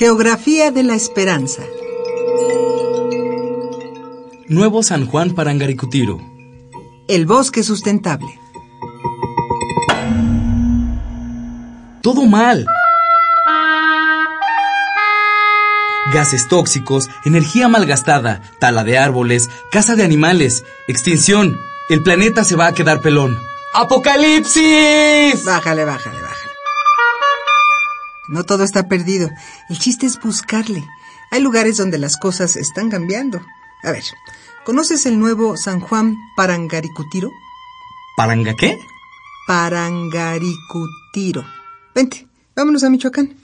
Geografía de la Esperanza. Nuevo San Juan Parangaricutiro. El bosque sustentable. Todo mal. Gases tóxicos, energía malgastada, tala de árboles, caza de animales, extinción. El planeta se va a quedar pelón. ¡Apocalipsis! Bájale, bájale, bájale. No todo está perdido. El chiste es buscarle. Hay lugares donde las cosas están cambiando. A ver, ¿conoces el nuevo San Juan Parangaricutiro? ¿Paranga qué? Parangaricutiro. Vente, vámonos a Michoacán.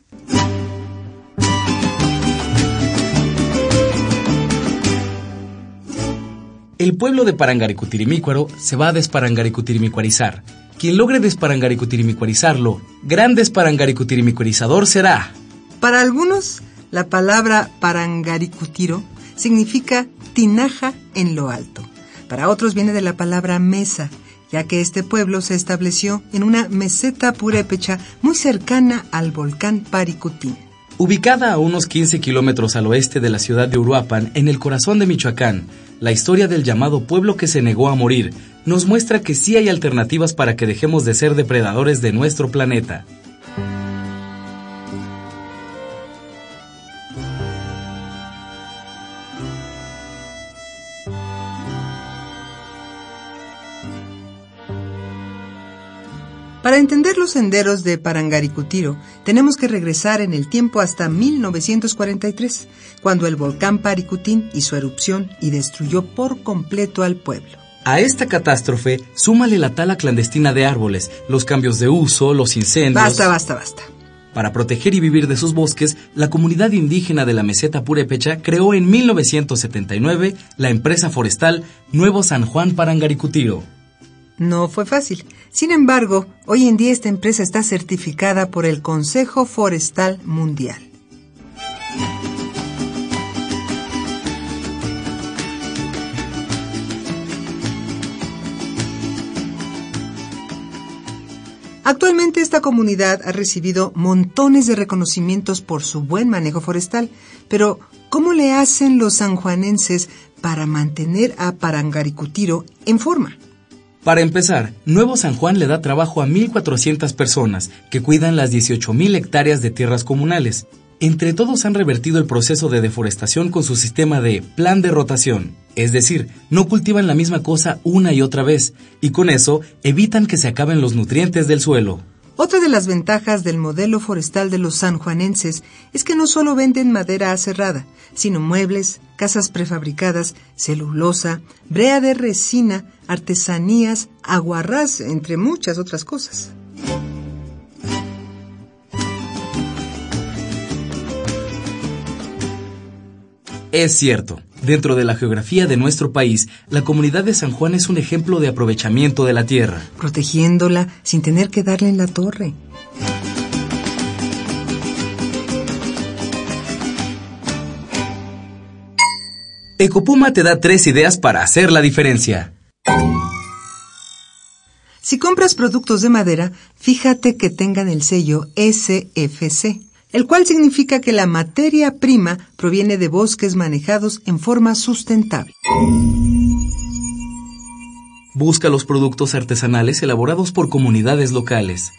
El pueblo de Parangaricutirimícuaro se va a desparangaricutirimícuarizar. Quien logre desparangaricutirimícuarizarlo, gran desparangaricutirimícuarizador será. Para algunos, la palabra Parangaricutiro significa tinaja en lo alto. Para otros viene de la palabra mesa, ya que este pueblo se estableció en una meseta purépecha muy cercana al volcán Paricutín. Ubicada a unos 15 kilómetros al oeste de la ciudad de Uruapan, en el corazón de Michoacán, la historia del llamado pueblo que se negó a morir nos muestra que sí hay alternativas para que dejemos de ser depredadores de nuestro planeta. Para entender los senderos de Parangaricutiro, tenemos que regresar en el tiempo hasta 1943, cuando el volcán Paricutín hizo erupción y destruyó por completo al pueblo. A esta catástrofe, súmale la tala clandestina de árboles, los cambios de uso, los incendios. Basta, basta, basta. Para proteger y vivir de sus bosques, la comunidad indígena de la meseta Purépecha creó en 1979 la empresa forestal Nuevo San Juan Parangaricutiro. No fue fácil. Sin embargo, hoy en día esta empresa está certificada por el Consejo Forestal Mundial. Actualmente esta comunidad ha recibido montones de reconocimientos por su buen manejo forestal, pero ¿cómo le hacen los sanjuanenses para mantener a Parangaricutiro en forma? Para empezar, Nuevo San Juan le da trabajo a 1.400 personas que cuidan las 18.000 hectáreas de tierras comunales. Entre todos han revertido el proceso de deforestación con su sistema de plan de rotación, es decir, no cultivan la misma cosa una y otra vez, y con eso evitan que se acaben los nutrientes del suelo. Otra de las ventajas del modelo forestal de los sanjuanenses es que no solo venden madera aserrada, sino muebles, casas prefabricadas, celulosa, brea de resina, artesanías, aguarrás, entre muchas otras cosas. Es cierto, dentro de la geografía de nuestro país, la comunidad de San Juan es un ejemplo de aprovechamiento de la tierra. protegiéndola sin tener que darle en la torre. Ecopuma te da tres ideas para hacer la diferencia. Si compras productos de madera, fíjate que tengan el sello SFC, el cual significa que la materia prima proviene de bosques manejados en forma sustentable. Busca los productos artesanales elaborados por comunidades locales.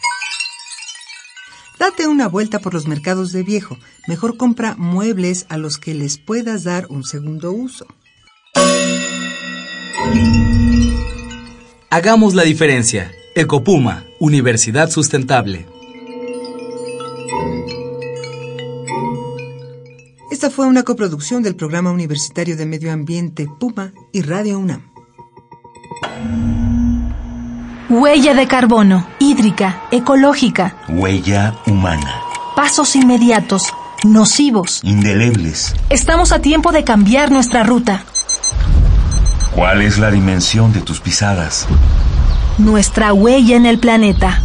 Date una vuelta por los mercados de viejo. Mejor compra muebles a los que les puedas dar un segundo uso. Hagamos la diferencia. Ecopuma, Universidad Sustentable. Esta fue una coproducción del Programa Universitario de Medio Ambiente Puma y Radio UNAM. Huella de carbono, hídrica, ecológica, Huella humana. pasos inmediatos, nocivos. Indelebles. Estamos a tiempo de cambiar nuestra ruta. ¿Cuál es la dimensión de tus pisadas? Nuestra huella en el planeta.